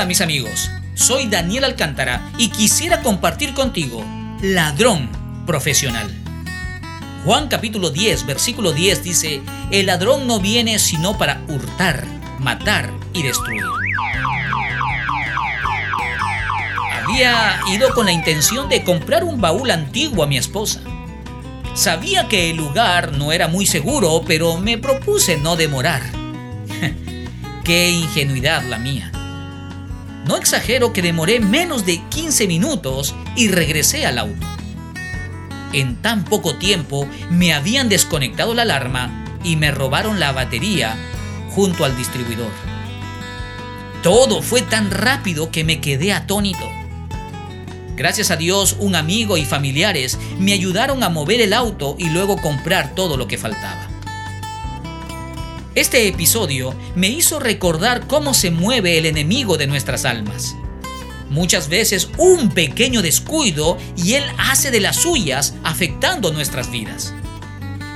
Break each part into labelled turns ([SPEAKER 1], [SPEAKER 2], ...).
[SPEAKER 1] Hola mis amigos, soy Daniel Alcántara y quisiera compartir contigo ladrón profesional. Juan capítulo 10, versículo 10 dice, el ladrón no viene sino para hurtar, matar y destruir. Había ido con la intención de comprar un baúl antiguo a mi esposa. Sabía que el lugar no era muy seguro, pero me propuse no demorar. Qué ingenuidad la mía. No exagero que demoré menos de 15 minutos y regresé al auto. En tan poco tiempo me habían desconectado la alarma y me robaron la batería junto al distribuidor. Todo fue tan rápido que me quedé atónito. Gracias a Dios, un amigo y familiares me ayudaron a mover el auto y luego comprar todo lo que faltaba. Este episodio me hizo recordar cómo se mueve el enemigo de nuestras almas. Muchas veces un pequeño descuido y él hace de las suyas afectando nuestras vidas.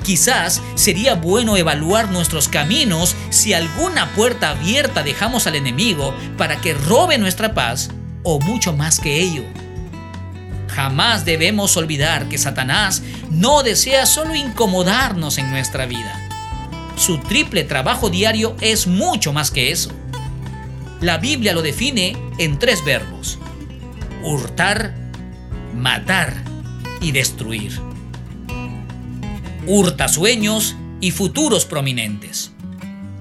[SPEAKER 1] Quizás sería bueno evaluar nuestros caminos si alguna puerta abierta dejamos al enemigo para que robe nuestra paz o mucho más que ello. Jamás debemos olvidar que Satanás no desea solo incomodarnos en nuestra vida. Su triple trabajo diario es mucho más que eso. La Biblia lo define en tres verbos. Hurtar, matar y destruir. Hurta sueños y futuros prominentes.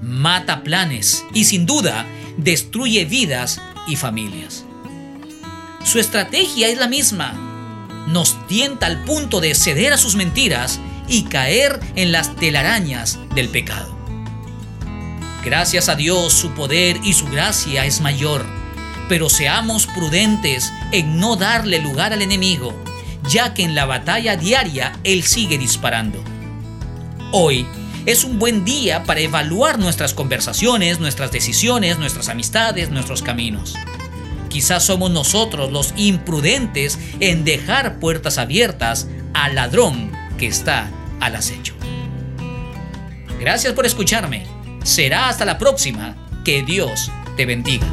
[SPEAKER 1] Mata planes y sin duda destruye vidas y familias. Su estrategia es la misma. Nos tienta al punto de ceder a sus mentiras y caer en las telarañas del pecado. Gracias a Dios su poder y su gracia es mayor, pero seamos prudentes en no darle lugar al enemigo, ya que en la batalla diaria Él sigue disparando. Hoy es un buen día para evaluar nuestras conversaciones, nuestras decisiones, nuestras amistades, nuestros caminos. Quizás somos nosotros los imprudentes en dejar puertas abiertas al ladrón que está al acecho. Gracias por escucharme. Será hasta la próxima. Que Dios te bendiga.